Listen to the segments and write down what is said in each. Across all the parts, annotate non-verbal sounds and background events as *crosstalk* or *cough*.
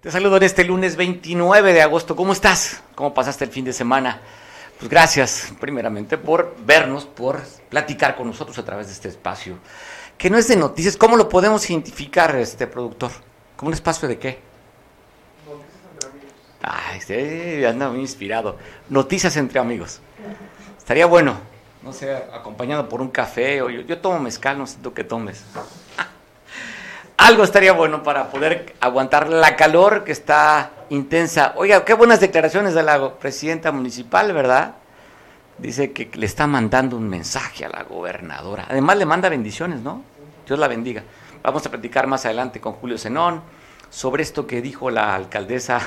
Te saludo en este lunes 29 de agosto. ¿Cómo estás? ¿Cómo pasaste el fin de semana? Pues gracias, primeramente, por vernos, por platicar con nosotros a través de este espacio. Que no es de noticias. ¿Cómo lo podemos identificar, este productor? ¿Como un espacio de qué? Noticias entre amigos. Ay, anda muy inspirado. Noticias entre amigos. Estaría bueno, no sé, acompañado por un café o yo, yo tomo mezcal, no tú qué tomes algo estaría bueno para poder aguantar la calor que está intensa. Oiga, qué buenas declaraciones de la presidenta municipal, ¿verdad? Dice que le está mandando un mensaje a la gobernadora. Además le manda bendiciones, ¿no? Dios la bendiga. Vamos a platicar más adelante con Julio Zenón sobre esto que dijo la alcaldesa.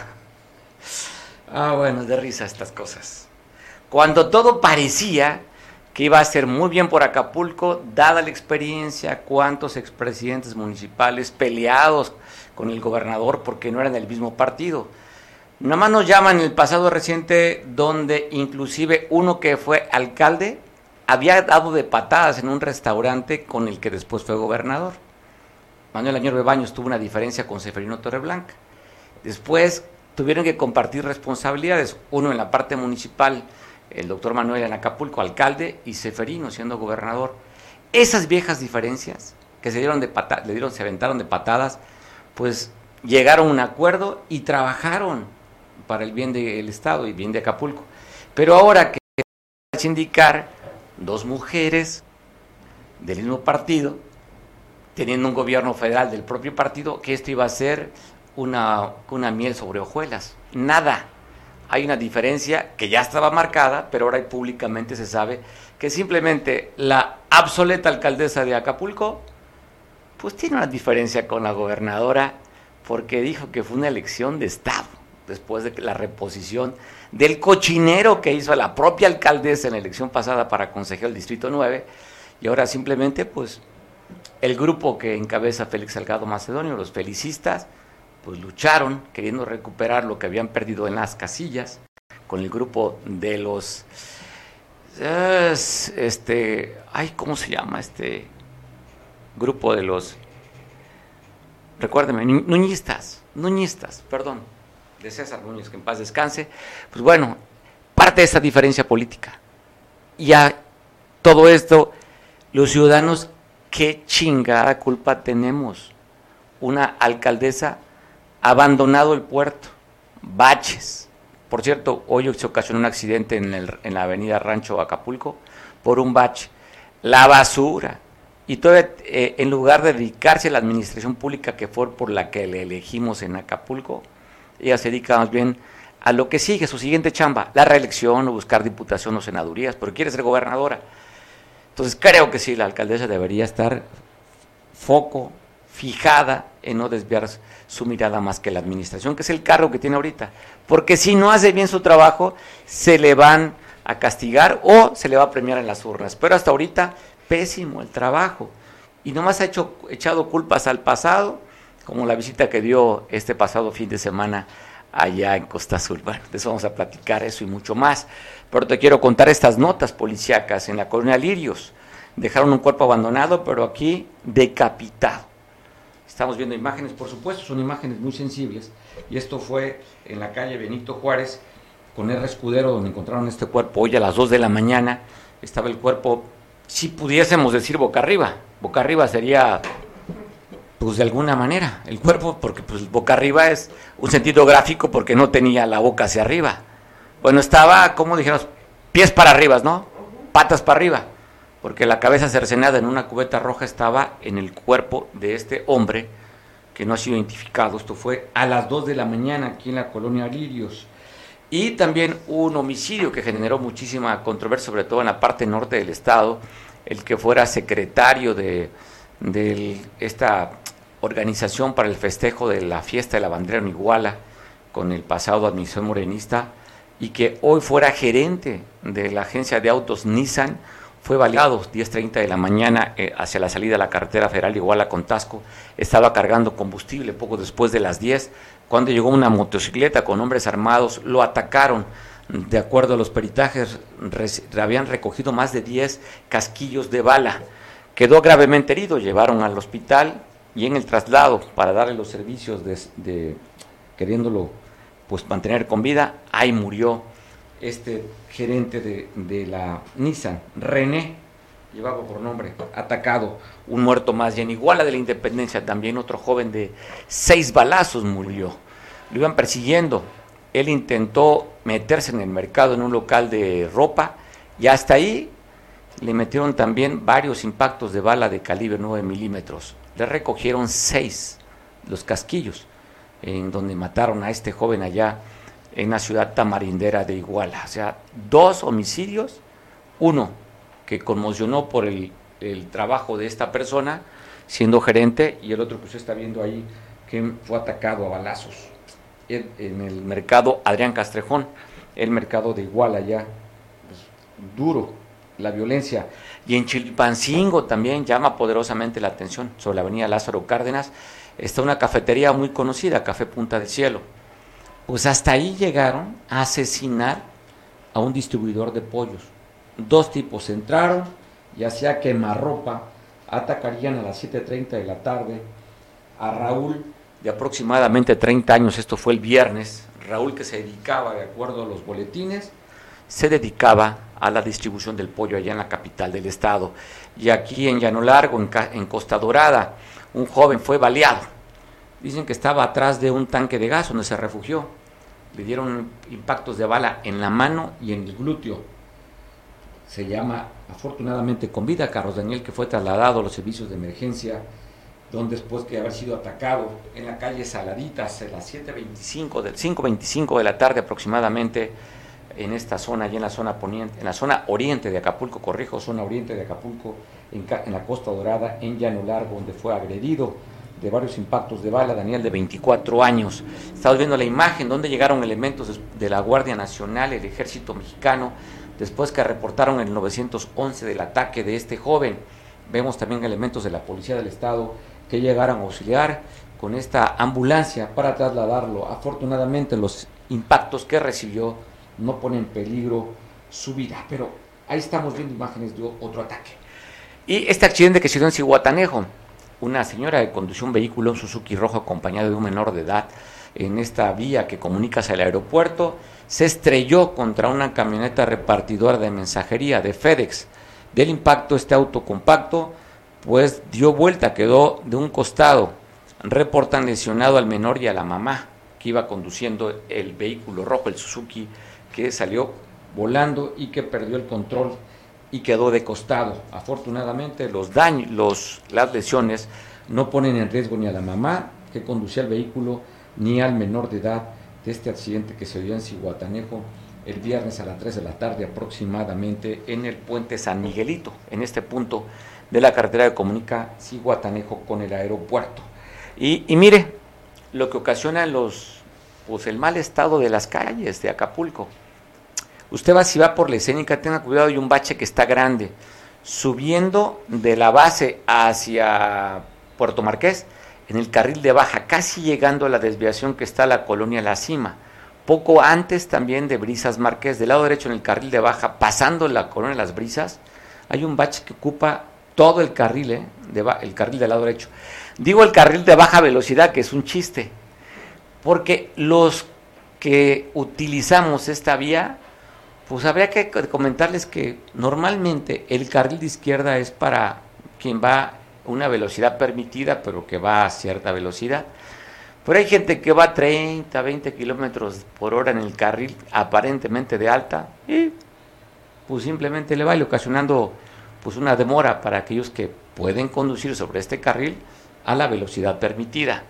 Ah, bueno, de risa estas cosas. Cuando todo parecía que iba a ser muy bien por Acapulco, dada la experiencia, cuántos expresidentes municipales peleados con el gobernador porque no eran del mismo partido. Nada más nos llaman en el pasado reciente donde inclusive uno que fue alcalde había dado de patadas en un restaurante con el que después fue gobernador. Manuel Añor Bebaños tuvo una diferencia con Seferino Torreblanca. Después tuvieron que compartir responsabilidades, uno en la parte municipal, el doctor Manuel en Acapulco, alcalde, y Seferino siendo gobernador. Esas viejas diferencias que se dieron de le dieron, se aventaron de patadas, pues llegaron a un acuerdo y trabajaron para el bien del Estado y bien de Acapulco. Pero ahora que indicar dos mujeres del mismo partido, teniendo un gobierno federal del propio partido, que esto iba a ser una, una miel sobre hojuelas. Nada hay una diferencia que ya estaba marcada, pero ahora públicamente se sabe que simplemente la obsoleta alcaldesa de Acapulco, pues tiene una diferencia con la gobernadora porque dijo que fue una elección de Estado, después de la reposición del cochinero que hizo la propia alcaldesa en la elección pasada para consejero del Distrito 9, y ahora simplemente pues el grupo que encabeza Félix Salgado Macedonio, los felicistas, pues lucharon queriendo recuperar lo que habían perdido en las casillas con el grupo de los este ay cómo se llama este grupo de los recuérdeme nuñistas nuñistas perdón de César Núñez que en paz descanse pues bueno parte de esa diferencia política. Y a todo esto los ciudadanos qué chingada culpa tenemos una alcaldesa abandonado el puerto, baches. Por cierto, hoy se ocasionó un accidente en, el, en la avenida Rancho Acapulco por un bache. La basura. Y todo, eh, en lugar de dedicarse a la administración pública que fue por la que le elegimos en Acapulco, ella se dedica más bien a lo que sigue, su siguiente chamba, la reelección o buscar diputación o senadurías, porque quiere ser gobernadora. Entonces creo que sí, la alcaldesa debería estar foco, fijada en no desviar su mirada más que la administración, que es el cargo que tiene ahorita. Porque si no hace bien su trabajo, se le van a castigar o se le va a premiar en las urnas. Pero hasta ahorita, pésimo el trabajo. Y nomás ha hecho, echado culpas al pasado, como la visita que dio este pasado fin de semana allá en Costa Azul. Bueno, de eso vamos a platicar eso y mucho más. Pero te quiero contar estas notas policíacas en la colonia Lirios. Dejaron un cuerpo abandonado, pero aquí decapitado Estamos viendo imágenes, por supuesto, son imágenes muy sensibles. Y esto fue en la calle Benito Juárez, con R. Escudero, donde encontraron este cuerpo hoy a las 2 de la mañana. Estaba el cuerpo, si pudiésemos decir boca arriba. Boca arriba sería, pues de alguna manera, el cuerpo, porque pues boca arriba es un sentido gráfico porque no tenía la boca hacia arriba. Bueno, estaba, como dijimos, pies para arriba, ¿no? Patas para arriba porque la cabeza cercenada en una cubeta roja estaba en el cuerpo de este hombre que no ha sido identificado. Esto fue a las 2 de la mañana aquí en la colonia Lirios. Y también un homicidio que generó muchísima controversia, sobre todo en la parte norte del estado, el que fuera secretario de, esta organización para el festejo de la fiesta de la bandera en Iguala, con el pasado administración morenista, y que hoy fuera gerente de la agencia de autos Nissan, fue baleado 10.30 de la mañana eh, hacia la salida de la carretera federal Iguala con Tasco. Estaba cargando combustible poco después de las 10, cuando llegó una motocicleta con hombres armados, lo atacaron. De acuerdo a los peritajes, habían recogido más de 10 casquillos de bala. Quedó gravemente herido, llevaron al hospital y en el traslado para darle los servicios de, de queriéndolo pues mantener con vida, ahí murió este gerente de, la Nissan, René, llevaba por nombre, atacado, un muerto más, y en Iguala de la Independencia también otro joven de seis balazos murió. Lo iban persiguiendo. Él intentó meterse en el mercado en un local de ropa y hasta ahí le metieron también varios impactos de bala de calibre 9 milímetros. Le recogieron seis los casquillos en donde mataron a este joven allá en la ciudad tamarindera de Iguala. O sea, dos homicidios, uno que conmocionó por el, trabajo de esta persona siendo gerente y el otro que usted está viendo ahí que fue atacado a balazos en, el mercado Adrián Castrejón, el mercado de Iguala ya, pues, duro la violencia. Y en Chilpancingo también llama poderosamente la atención, sobre la avenida Lázaro Cárdenas, está una cafetería muy conocida, Café Punta del Cielo pues hasta ahí llegaron a asesinar a un distribuidor de pollos. Dos tipos entraron y hacía quemarropa, atacarían a las 7.30 de la tarde a Raúl de aproximadamente 30 años, esto fue el viernes, Raúl que se dedicaba, de acuerdo a los boletines, se dedicaba a la distribución del pollo allá en la capital del estado. Y aquí en Llano Largo, en, en Costa Dorada, un joven fue baleado Dicen que estaba atrás de un tanque de gas donde se refugió. Le dieron impactos de bala en la mano y en el glúteo. Se llama, afortunadamente, con vida Carlos Daniel, que fue trasladado a los servicios de emergencia, donde después de haber sido atacado en la calle Saladitas a las 7.25, del 5.25 de la tarde aproximadamente, en esta zona, y en la zona poniente, en la zona oriente de Acapulco, corrijo, zona oriente de Acapulco, en, en la Costa Dorada, en Llano Largo, donde fue agredido de varios impactos de bala, Daniel de 24 años. Estamos viendo la imagen donde llegaron elementos de la Guardia Nacional, el Ejército Mexicano, después que reportaron el 911 del ataque de este joven. Vemos también elementos de la Policía del Estado que llegaron a auxiliar con esta ambulancia para trasladarlo. Afortunadamente los impactos que recibió no ponen en peligro su vida, pero ahí estamos viendo imágenes de otro ataque. Y este accidente que se dio en Cihuatanejo, una señora que condució un vehículo, Suzuki rojo, acompañado de un menor de edad, en esta vía que comunica hacia el aeropuerto, se estrelló contra una camioneta repartidora de mensajería de FedEx. Del impacto, este auto compacto, pues dio vuelta, quedó de un costado. Reportan lesionado al menor y a la mamá que iba conduciendo el vehículo rojo, el Suzuki, que salió volando y que perdió el control y quedó de costado. Afortunadamente los daños, los, las lesiones no ponen en riesgo ni a la mamá que conducía el vehículo ni al menor de edad de este accidente que se dio en Cihuatanejo el viernes a las 3 de la tarde aproximadamente en el puente San Miguelito, en este punto de la carretera que comunica Cihuatanejo con el aeropuerto. Y, y mire lo que ocasiona los, pues el mal estado de las calles de Acapulco. Usted va, si va por la escénica, tenga cuidado, hay un bache que está grande. Subiendo de la base hacia Puerto Marqués, en el carril de baja, casi llegando a la desviación que está la colonia La Cima. Poco antes también de Brisas Marqués, del lado derecho en el carril de baja, pasando la colonia Las Brisas, hay un bache que ocupa todo el carril, ¿eh? de el carril del lado derecho. Digo el carril de baja velocidad, que es un chiste, porque los que utilizamos esta vía, pues habría que comentarles que normalmente el carril de izquierda es para quien va a una velocidad permitida, pero que va a cierta velocidad. Pero hay gente que va a 30, 20 kilómetros por hora en el carril aparentemente de alta y pues simplemente le va ocasionando pues una demora para aquellos que pueden conducir sobre este carril a la velocidad permitida.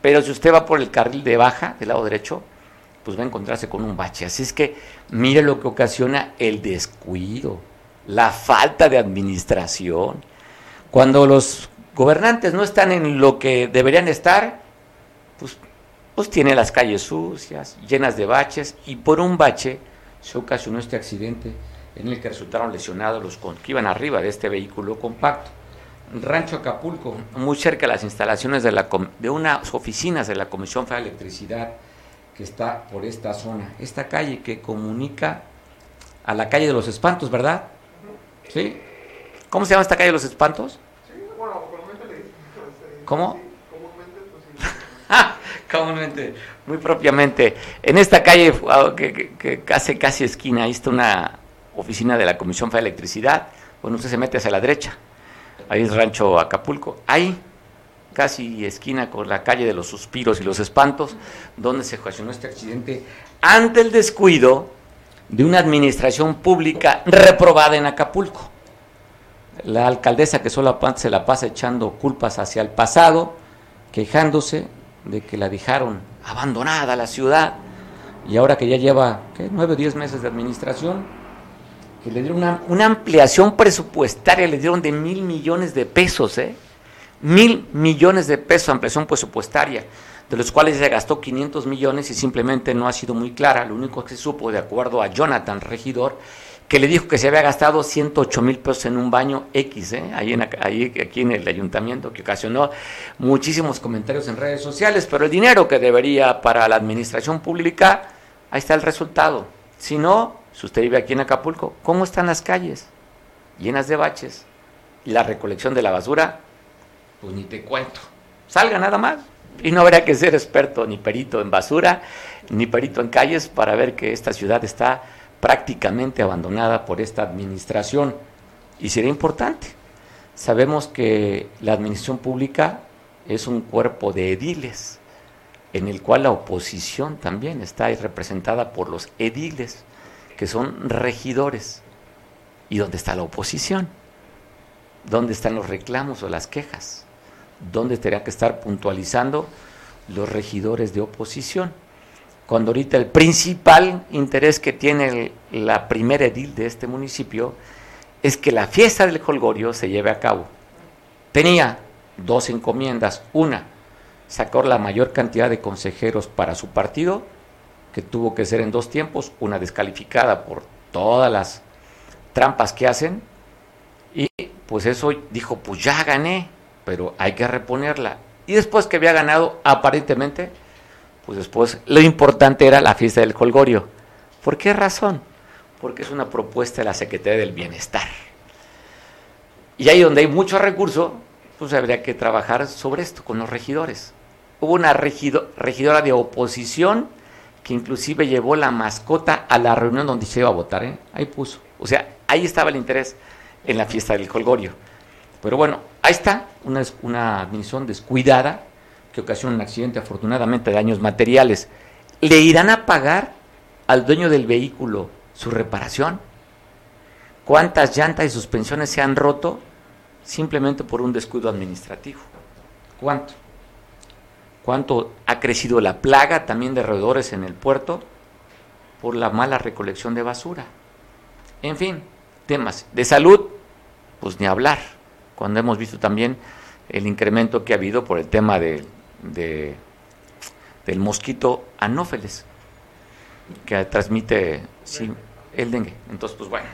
Pero si usted va por el carril de baja, del lado derecho, pues va a encontrarse con un bache. Así es que mire lo que ocasiona el descuido, la falta de administración. Cuando los gobernantes no están en lo que deberían estar, pues, pues tiene las calles sucias, llenas de baches, y por un bache se ocasionó este accidente en el que resultaron lesionados los que iban arriba de este vehículo compacto. Rancho Acapulco, muy cerca de las instalaciones de, la, de unas oficinas de la Comisión Federal de Electricidad que está por esta zona. Esta calle que comunica a la calle de los espantos, ¿verdad? ¿Sí? ¿Cómo se llama esta calle de los espantos? Sí, bueno, ¿Cómo? comúnmente, muy propiamente. En esta calle ah, que, que, casi, casi esquina, ahí está una oficina de la Comisión Federal de Electricidad. Bueno, usted se mete hacia la derecha ahí es Rancho Acapulco, ahí casi esquina con la calle de los suspiros y los espantos, donde se ocasionó este accidente ante el descuido de una administración pública reprobada en Acapulco. La alcaldesa que solo se la pasa echando culpas hacia el pasado, quejándose de que la dejaron abandonada la ciudad y ahora que ya lleva nueve o diez meses de administración, que le dieron una, ampliación presupuestaria, le dieron de mil millones de pesos, ¿eh? Mil millones de pesos ampliación presupuestaria, de los cuales se gastó 500 millones y simplemente no ha sido muy clara. Lo único que se supo, de acuerdo a Jonathan Regidor, que le dijo que se había gastado 108 mil pesos en un baño X, ¿eh? ahí, en, aquí en el ayuntamiento, que ocasionó muchísimos comentarios en redes sociales, pero el dinero que debería para la administración pública, ahí está el resultado. Si no, si usted vive aquí en Acapulco, ¿cómo están las calles? Llenas de baches. La recolección de la basura, pues ni te cuento. Salga nada más. Y no habría que ser experto ni perito en basura, ni perito en calles para ver que esta ciudad está prácticamente abandonada por esta administración. Y sería importante. Sabemos que la administración pública es un cuerpo de ediles, en el cual la oposición también está representada por los ediles que son regidores. ¿Y dónde está la oposición? ¿Dónde están los reclamos o las quejas? ¿Dónde tendría que estar puntualizando los regidores de oposición? Cuando ahorita el principal interés que tiene la primera edil de este municipio es que la fiesta del Colgorio se lleve a cabo. Tenía dos encomiendas. Una, sacar la mayor cantidad de consejeros para su partido que tuvo que ser en dos tiempos, una descalificada por todas las trampas que hacen, y pues eso dijo, pues ya gané, pero hay que reponerla. Y después que había ganado, aparentemente, pues después lo importante era la fiesta del colgorio. ¿Por qué razón? Porque es una propuesta de la Secretaría del Bienestar. Y ahí donde hay mucho recurso, pues habría que trabajar sobre esto con los regidores. Hubo una regidora de oposición que inclusive llevó la mascota a la reunión donde se iba a votar, ¿eh? ahí puso. O sea, ahí estaba el interés en la fiesta del colgorio. Pero bueno, ahí está, una, una admisión descuidada que ocasiona un accidente, afortunadamente, de daños materiales. ¿Le irán a pagar al dueño del vehículo su reparación? ¿Cuántas llantas y suspensiones se han roto simplemente por un descuido administrativo? ¿Cuánto? cuánto ha crecido la plaga también de roedores en el puerto por la mala recolección de basura. En fin, temas de salud, pues ni hablar, cuando hemos visto también el incremento que ha habido por el tema de, del mosquito anófeles, que transmite el dengue. Entonces, pues bueno.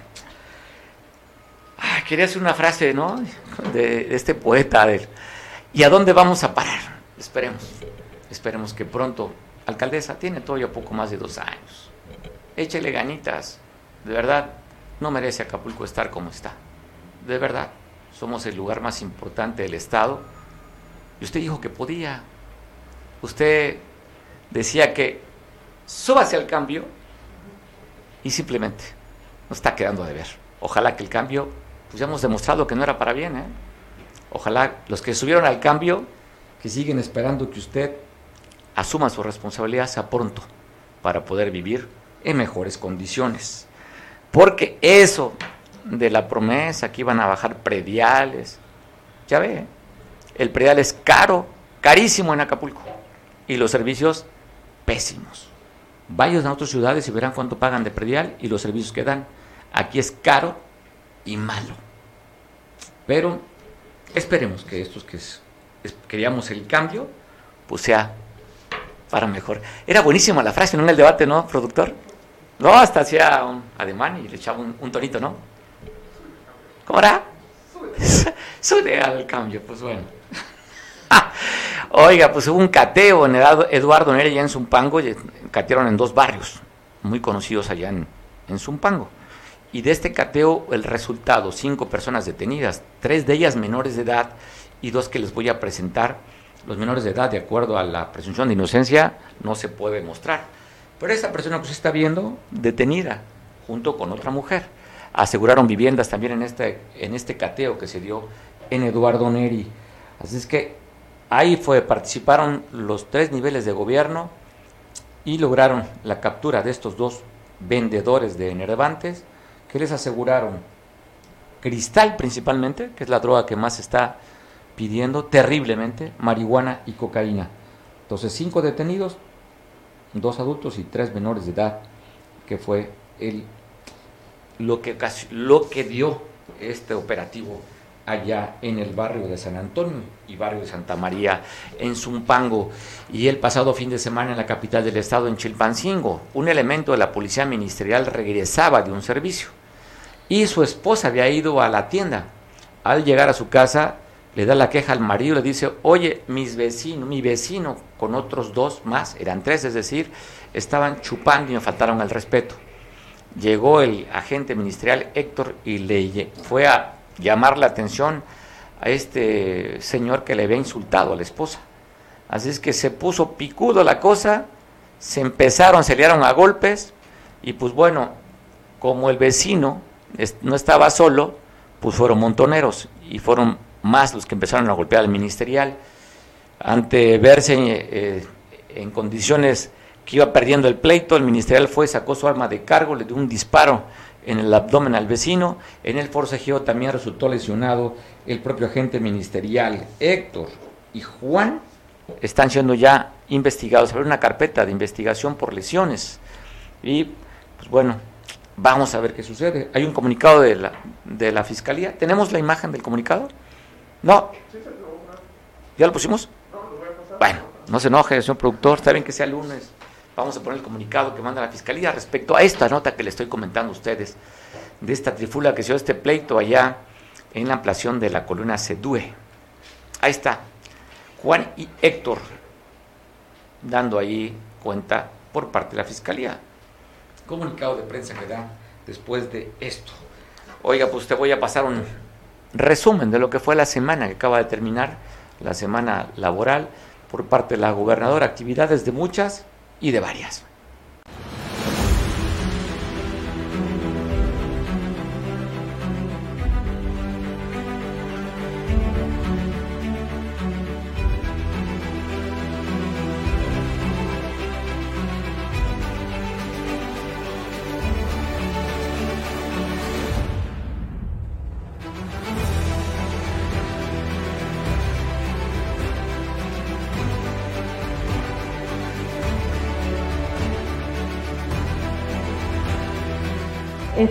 quería hacer una frase, ¿no? De, este poeta. ¿Y a dónde vamos a parar? Esperemos, esperemos que pronto. Alcaldesa, tiene todavía poco más de dos años. Échele ganitas. De verdad, no merece Acapulco estar como está. De verdad. Somos el lugar más importante del Estado. Y usted dijo que podía. Usted decía que súbase al cambio y simplemente nos está quedando de ver. Ojalá que el cambio, pues ya hemos demostrado que no era para bien. ¿eh? Ojalá los que subieron al cambio, que siguen esperando que usted asuma su responsabilidad, sea pronto para poder vivir en mejores condiciones. Porque eso de la promesa que iban a bajar prediales, ya ve, el predial es caro, carísimo en Acapulco, y los servicios pésimos. Vayan a otras ciudades y verán cuánto pagan de predial y los servicios que dan. Aquí es caro y malo. Pero esperemos que estos que queríamos el cambio, pues sea para mejor. Era buenísima la frase, ¿no? En el debate, ¿no, productor? No, hasta hacía un ademán y le echaba un, tonito, ¿no? ¿Cómo era? *laughs* Sube al cambio, pues bueno. *laughs* Oiga, pues hubo un cateo en Eduardo Nere allá en Zumpango, catearon en dos barrios muy conocidos allá en, en Zumpango. Y de este cateo, el resultado, cinco personas detenidas, tres de ellas menores de edad y dos que les voy a presentar los menores de edad, de acuerdo a la presunción de inocencia, no se puede mostrar. Pero esta persona pues está viendo detenida junto con otra mujer. Aseguraron viviendas también en este, en este cateo que se dio en Eduardo Neri. Así es que ahí fue, participaron los tres niveles de gobierno y lograron la captura de estos dos vendedores de enervantes que les aseguraron cristal principalmente, que es la droga que más está pidiendo terriblemente marihuana y cocaína. Entonces, cinco detenidos, dos adultos y tres menores de edad, que fue el, lo, que, lo que dio este operativo allá en el barrio de San Antonio y barrio de Santa María en Zumpango y el pasado fin de semana en la capital del estado en Chilpancingo. Un elemento de la policía ministerial regresaba de un servicio y su esposa había ido a la tienda. Al llegar a su casa le da la queja al marido, le dice, oye, mis vecinos, mi vecino con otros dos más, eran tres, es decir, estaban chupando y me faltaron al respeto. Llegó el agente ministerial Héctor y le fue a llamar la atención a este señor que le había insultado a la esposa. Así es que se puso picudo la cosa, se empezaron, se liaron a golpes y pues bueno, como el vecino no estaba solo, pues fueron montoneros y fueron más los que empezaron a golpear al ministerial, ante verse eh, en condiciones que iba perdiendo el pleito, el ministerial fue, sacó su arma de cargo, le dio un disparo en el abdomen al vecino, en el forcejeo también resultó lesionado el propio agente ministerial Héctor y Juan, están siendo ya investigados, abre una carpeta de investigación por lesiones y pues bueno, vamos a ver qué sucede. Hay un comunicado de la, de la Fiscalía, ¿tenemos la imagen del comunicado? No. ¿Ya lo pusimos? Bueno, no se enoje, señor productor, está bien que sea lunes. Vamos a poner el comunicado que manda la Fiscalía respecto a esta nota que le estoy comentando a ustedes, de esta trifula que se dio este pleito allá en la ampliación de la columna Sedue. Ahí está, Juan y Héctor, dando ahí cuenta por parte de la Fiscalía. Comunicado de prensa que da después de esto. Oiga, pues te voy a pasar un, resumen de lo que fue la semana que acaba de terminar, la semana laboral por parte de la gobernadora, actividades de muchas y de varias.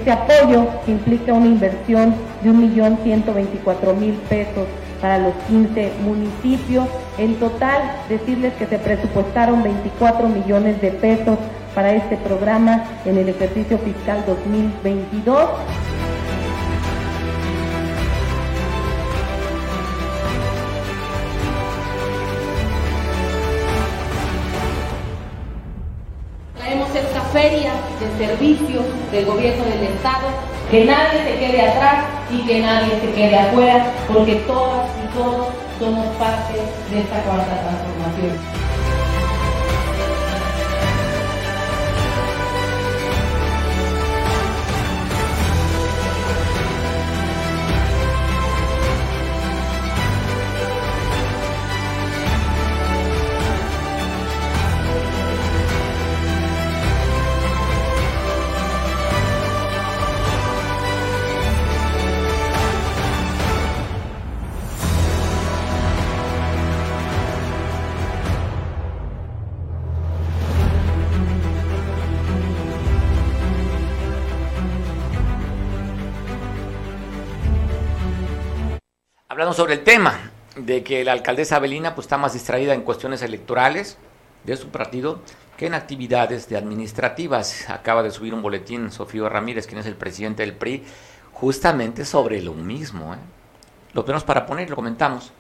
Este apoyo implica una inversión de 1.124.000 pesos para los 15 municipios. En total, decirles que se presupuestaron 24 millones de pesos para este programa en el ejercicio fiscal 2022. Servicios del gobierno del Estado, que nadie se quede atrás y que nadie se quede afuera, porque todas y todos somos parte de esta cuarta transformación. Sobre el tema de que la alcaldesa Abelina pues, está más distraída en cuestiones electorales de su partido que en actividades de administrativas. Acaba de subir un boletín Sofío Ramírez, quien es el presidente del PRI, justamente sobre lo mismo. ¿eh? Lo tenemos para poner, lo comentamos.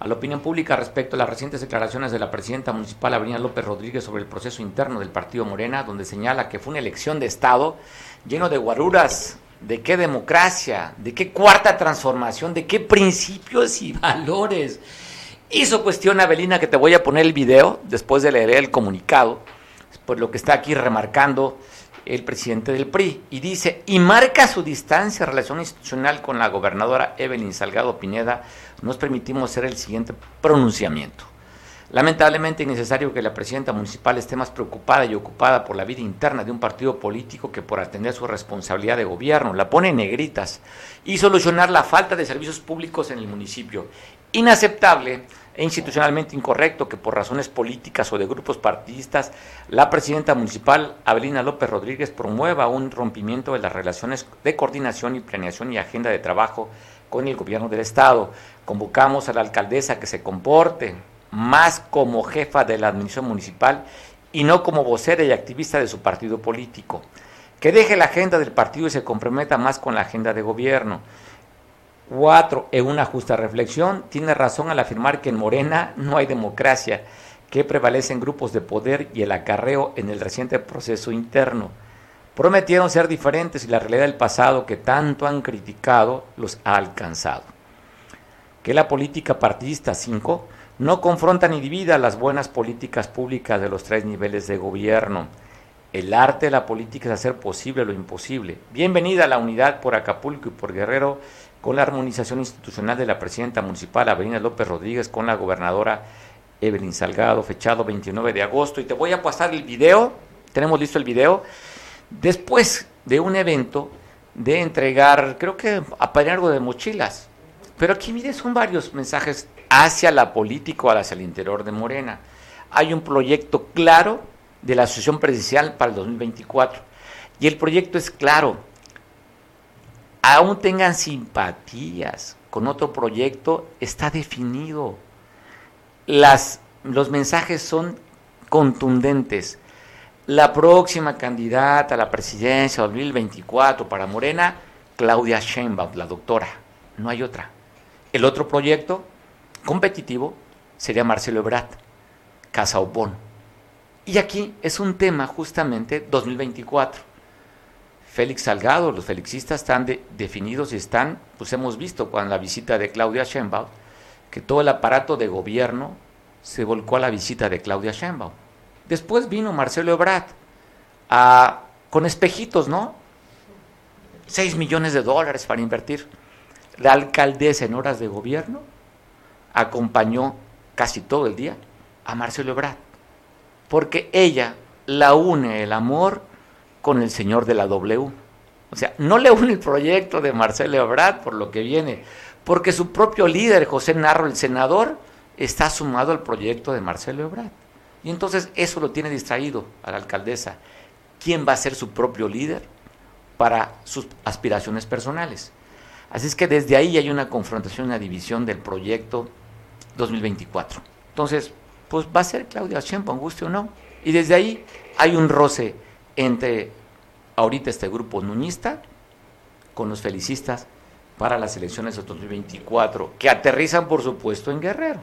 A la opinión pública respecto a las recientes declaraciones de la presidenta municipal Avenida López Rodríguez sobre el proceso interno del partido Morena, donde señala que fue una elección de Estado lleno de guaruras, ¿De qué democracia? ¿De qué cuarta transformación? ¿De qué principios y valores? Hizo cuestión Abelina que te voy a poner el video después de leer el comunicado, por lo que está aquí remarcando el presidente del PRI, y dice, y marca su distancia relación institucional con la gobernadora Evelyn Salgado Pineda, nos permitimos hacer el siguiente pronunciamiento. Lamentablemente es necesario que la presidenta municipal esté más preocupada y ocupada por la vida interna de un partido político que por atender su responsabilidad de gobierno. La pone en negritas y solucionar la falta de servicios públicos en el municipio. Inaceptable e institucionalmente incorrecto que por razones políticas o de grupos partidistas la presidenta municipal Abelina López Rodríguez promueva un rompimiento de las relaciones de coordinación y planeación y agenda de trabajo con el gobierno del Estado. Convocamos a la alcaldesa que se comporte más como jefa de la administración municipal y no como vocera y activista de su partido político. Que deje la agenda del partido y se comprometa más con la agenda de gobierno. Cuatro, en una justa reflexión, tiene razón al afirmar que en Morena no hay democracia, que prevalecen grupos de poder y el acarreo en el reciente proceso interno. Prometieron ser diferentes y la realidad del pasado que tanto han criticado los ha alcanzado. Que la política partidista 5 no confronta ni divida las buenas políticas públicas de los tres niveles de gobierno. El arte de la política es hacer posible lo imposible. Bienvenida a la unidad por Acapulco y por Guerrero con la armonización institucional de la presidenta municipal Avenida López Rodríguez con la gobernadora Evelyn Salgado, fechado 29 de agosto. Y te voy a pasar el video, tenemos listo el video, después de un evento de entregar, creo que algo de mochilas. Pero aquí, mire, son varios mensajes hacia la política o hacia el interior de Morena. Hay un proyecto claro de la Asociación Presidencial para el 2024. Y el proyecto es claro. Aún tengan simpatías con otro proyecto, está definido. Las, los mensajes son contundentes. La próxima candidata a la presidencia 2024 para Morena, Claudia Sheinbaum, la doctora. No hay otra. El otro proyecto, competitivo sería Marcelo Ebrard, Casa Obón. Y aquí es un tema justamente 2024. Félix Salgado, los felixistas están definidos y están, pues hemos visto con la visita de Claudia Sheinbaum, que todo el aparato de gobierno se volcó a la visita de Claudia Sheinbaum. Después vino Marcelo Ebrard con espejitos, ¿no? 6 millones de dólares para invertir. La alcaldesa en horas de gobierno acompañó casi todo el día a Marcelo Ebrard, porque ella la une el amor con el señor de la W. O sea, no le une el proyecto de Marcelo Ebrard por lo que viene, porque su propio líder, José Narro, el senador, está sumado al proyecto de Marcelo Ebrard. Y entonces eso lo tiene distraído a la alcaldesa. ¿Quién va a ser su propio líder para sus aspiraciones personales? Así es que desde ahí hay una confrontación, una división del proyecto 2024. Entonces, pues va a ser Claudia Sheinbaum, guste o no. Y desde ahí hay un roce entre ahorita este grupo nuñista con los felicistas para las elecciones de 2024, que aterrizan por supuesto en Guerrero.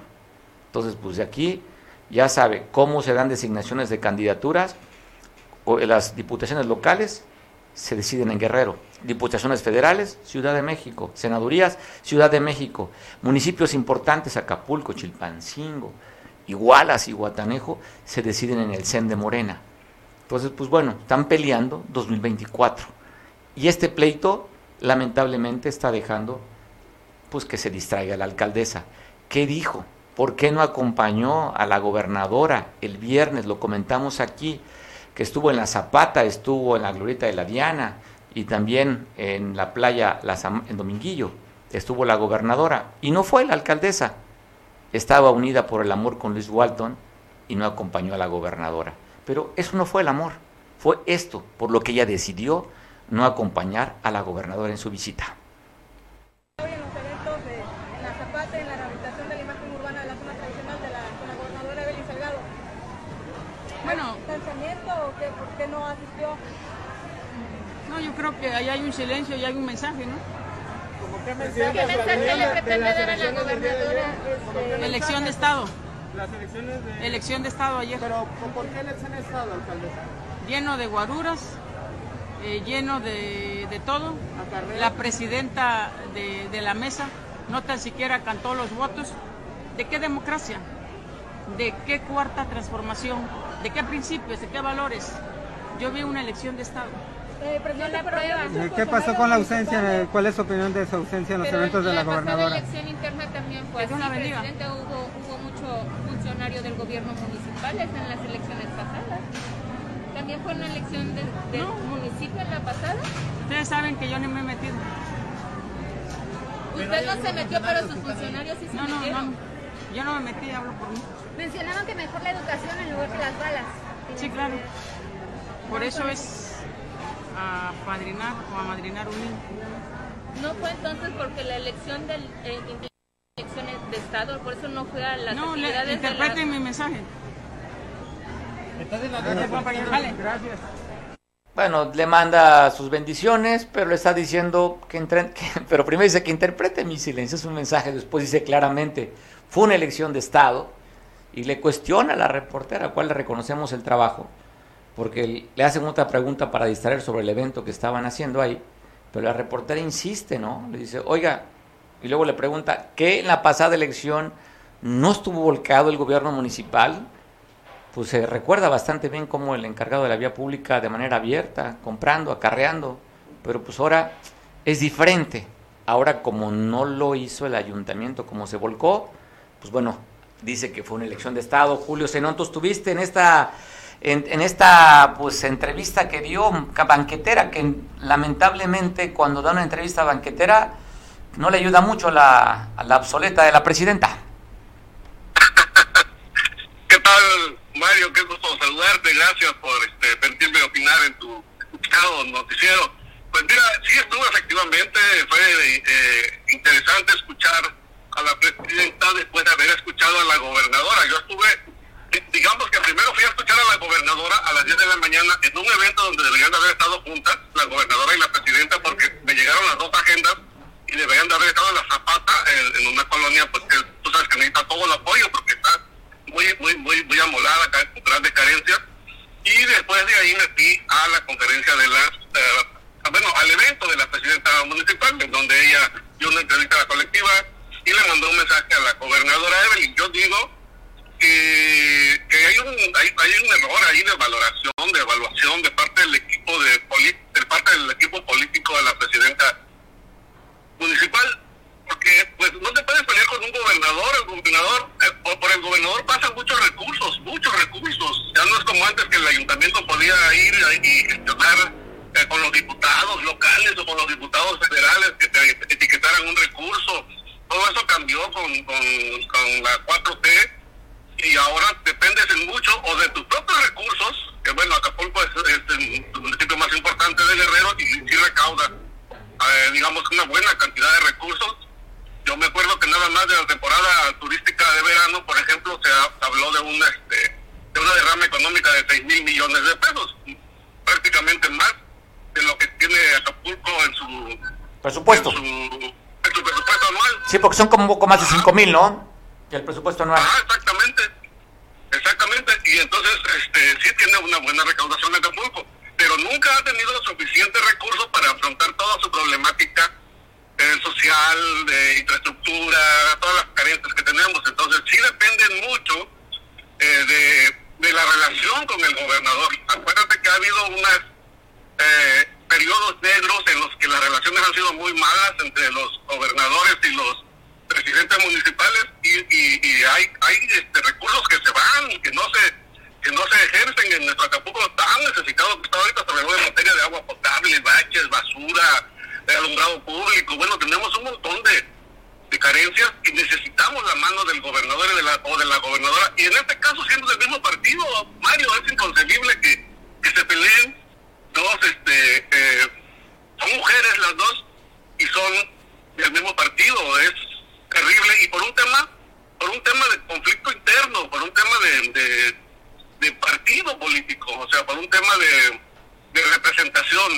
Entonces, pues de aquí ya sabe cómo se dan designaciones de candidaturas o las diputaciones locales, se deciden en Guerrero. Diputaciones federales, Ciudad de México. Senadurías, Ciudad de México. Municipios importantes, Acapulco, Chilpancingo, Igualas y Guatanejo, se deciden en el CEN de Morena. Entonces, pues bueno, están peleando 2024. Y este pleito, lamentablemente, está dejando pues que se distraiga la alcaldesa. ¿Qué dijo? ¿Por qué no acompañó a la gobernadora el viernes? Lo comentamos aquí, que estuvo en la Zapata, estuvo en la Glorieta de la Diana y también en la playa en Dominguillo. Estuvo la gobernadora y no fue la alcaldesa. Estaba unida por el amor con Luis Walton y no acompañó a la gobernadora. Pero eso no fue el amor, fue esto, por lo que ella decidió no acompañar a la gobernadora en su visita. Creo que ahí hay un silencio y hay un mensaje, ¿no? qué mensaje, ¿Qué mensaje le pretende dar a la gobernadora? Este, elección de Estado. Las elecciones de... Elección de Estado ayer. Pero ¿por qué elección de Estado, alcaldesa? Lleno de guaruras, eh, lleno de, de todo. La presidenta de, de la mesa no tan siquiera cantó los votos. ¿De qué democracia? ¿De qué cuarta transformación? ¿De qué principios? ¿De qué valores? Yo vi una elección de Estado. Eh, eh, ¿Qué pasó con la ausencia? ¿Cuál es su opinión de esa ausencia en los eventos de la, gobernadora? La elección interna también fue así. Presidente, hubo, hubo mucho funcionario del gobierno municipal en las elecciones pasadas. También fue una elección del municipio en la pasada. Ustedes saben que yo ni me he metido. Usted no se metió, pero sus funcionarios sí se no, metieron. No, no, yo no me metí, hablo por mí. Mencionaban que mejor la educación en lugar de las balas. Sí, claro. Por eso es a padrinar o a madrinar un niño. No fue entonces porque la elección del eh, elecciones de Estado, por eso no fue a las no, actividades interpreten mi mensaje. Gracias. Bueno, le manda sus bendiciones, pero le está diciendo que, entre, *laughs* pero primero dice que interprete mi silencio, es un mensaje, después dice claramente, fue una elección de Estado, y le cuestiona a la reportera, a cual le reconocemos el trabajo, porque le hacen otra pregunta para distraer sobre el evento que estaban haciendo ahí, pero la reportera insiste, ¿no? Le dice, oiga, y luego le pregunta, ¿qué en la pasada elección no estuvo volcado el gobierno municipal? Pues se recuerda bastante bien cómo el encargado de la vía pública de manera abierta, comprando, acarreando, pero pues ahora es diferente. Ahora como no lo hizo el ayuntamiento, como se volcó, pues bueno, dice que fue una elección de Estado. Julio Zenón, tú estuviste en esta en, esta pues entrevista que dio banquetera, que lamentablemente cuando da una entrevista banquetera no le ayuda mucho la, a la obsoleta de la presidenta. *laughs* ¿Qué tal, Mario? Qué gusto saludarte. Gracias por este, permitirme opinar en tu noticiero. Pues mira, sí estuvo efectivamente, fue eh, interesante escuchar a la presidenta después de haber escuchado a la gobernadora. Yo estuve digamos que primero fui a escuchar a la gobernadora a las 10 de la mañana en un evento donde deberían de haber estado juntas, la gobernadora y la presidenta, porque me llegaron las dos agendas y deberían de haber estado en la Zapata, en, una colonia, pues que tú sabes que necesita todo el apoyo porque está muy, muy, muy, muy amolada, con grandes carencias. Y después de ahí me fui a la conferencia de las, eh, bueno, al evento de la presidenta municipal, en donde ella dio una entrevista a la colectiva y le mandó un mensaje a la gobernadora Evelyn. Yo digo que, que hay, un, hay, hay, un error ahí de valoración, de evaluación de parte del equipo de, de parte del equipo político de la presidenta municipal, porque pues no te puedes pelear con un gobernador, el gobernador, eh, por el gobernador pasan muchos recursos, muchos recursos, ya no es como antes que el ayuntamiento podía ir y gestionar eh, con los diputados locales o con los diputados federales que te etiquetaran un recurso, todo eso cambió con, con, con la 4T y ahora dependes en mucho o de tus propios recursos, que bueno, Acapulco es, el municipio más importante de Guerrero y sí recauda, eh, digamos, una buena cantidad de recursos. Yo me acuerdo que nada más de la temporada turística de verano, por ejemplo, se, habló de una, este, de una derrama económica de 6 mil millones de pesos, prácticamente más de lo que tiene Acapulco en su presupuesto. En su, en su presupuesto anual. Sí, porque son como un poco más de 5 mil, ¿no? El presupuesto anual. Ah, exactamente. Exactamente. Y entonces este, sí tiene una buena recaudación de Acapulco. Pero nunca ha tenido suficiente recursos para afrontar toda su problemática eh, social, de infraestructura, todas las carencias que tenemos. Entonces sí dependen mucho eh, de, de, la relación con el gobernador. Acuérdate que ha habido unos eh, periodos negros en los que las relaciones han sido muy malas entre los gobernadores y los presidentes municipales y, y, y hay, hay este, recursos que se van, que no se que no se ejercen en nuestro Acapulco tan necesitado que está ahorita, sobre todo en materia de agua potable, baches, basura, de alumbrado público. Bueno, tenemos un montón de, carencias y necesitamos la mano del gobernador y de la, o de la gobernadora. Y en este caso, siendo del mismo partido, Mario, es inconcebible que, que se peleen dos, este, eh, son mujeres las dos y son del mismo partido. Es terrible y por un tema, por un tema de conflicto interno, por un tema de, de de partido político, o sea, por un tema de, representación.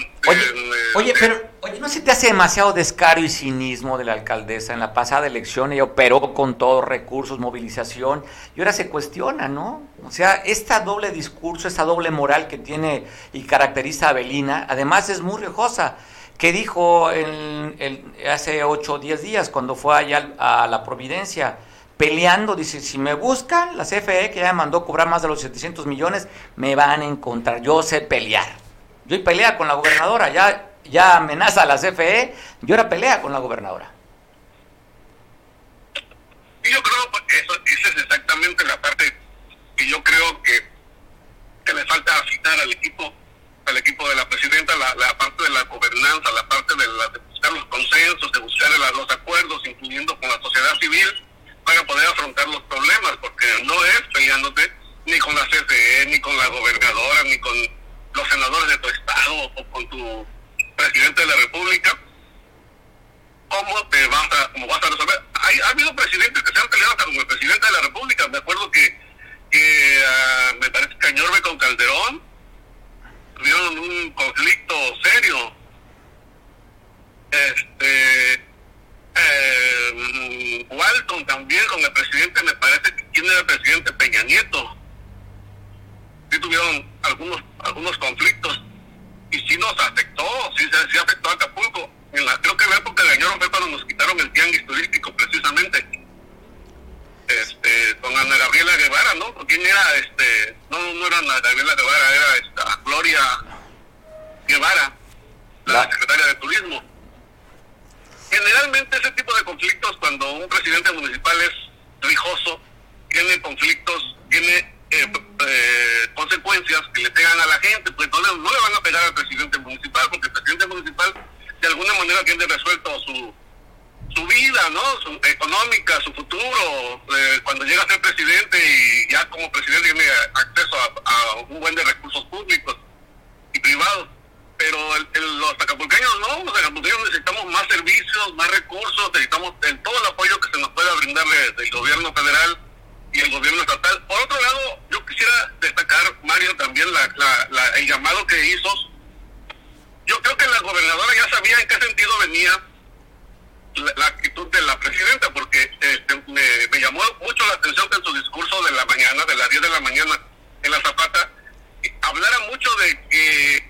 oye, pero oye, ¿no se te hace demasiado descaro y cinismo de la alcaldesa? En la pasada elección ella operó con todos recursos, movilización, y ahora se cuestiona, ¿no? O sea, esta doble discurso, esta doble moral que tiene y caracteriza a Abelina, además es muy riojosa. Que dijo en, hace 8 o 10 días cuando fue allá a la Providencia? peleando, dice, si me buscan, la CFE, que ya me mandó cobrar más de los 700 millones, me van a encontrar, yo sé pelear. Yo pelea con la gobernadora, ya, ya amenaza a la CFE, yo era pelea con la gobernadora. yo creo que eso, esa es exactamente la parte que yo creo que, que le falta afinar al equipo al equipo de la presidenta, la, parte de la gobernanza, la parte de, la, de buscar los consensos, de buscar los acuerdos, incluyendo con la sociedad civil, para poder afrontar los problemas, porque no es peleándote ni con la CFE, ni con la gobernadora, ni con los senadores de tu estado o con tu presidente de la República. ¿Cómo te vas a, cómo vas a resolver? Hay, ha habido presidentes que se han peleado hasta con el presidente de la República. Me acuerdo que, que uh, me parece que con Calderón tuvieron un conflicto serio. Este, eh, Walton también con el presidente, me parece que era el presidente Peña Nieto. Sí tuvieron algunos algunos conflictos y sí nos afectó, sí, sí afectó a Acapulco. En la, creo que la época de fue cuando nos quitaron el tianguis turístico precisamente. Este, con Ana Gabriela Guevara, ¿no? ¿Quién era? este No, no era Ana Gabriela Guevara, era esta Gloria Guevara, la secretaria de Turismo generalmente ese tipo de conflictos, cuando un presidente municipal es rijoso, tiene conflictos, tiene eh, eh, consecuencias que le pegan a la gente, pues le, no le van a pegar al presidente municipal, porque el presidente municipal de alguna manera tiene resuelto su su vida, ¿no? Su económica, su futuro, eh, cuando llega a ser presidente y ya como presidente tiene acceso a, un buen de recursos públicos y privados pero los acapulqueños no, los acapulqueños necesitamos más servicios, más recursos, necesitamos el, todo el apoyo que se nos pueda brindar del gobierno federal y el gobierno estatal. Por otro lado, yo quisiera destacar, Mario, también el llamado que hizo. Yo creo que la gobernadora ya sabía en qué sentido venía la, actitud de la presidenta, porque este, me, llamó mucho la atención que en su discurso de la mañana, de las 10 de la mañana, en la Zapata, hablara mucho de que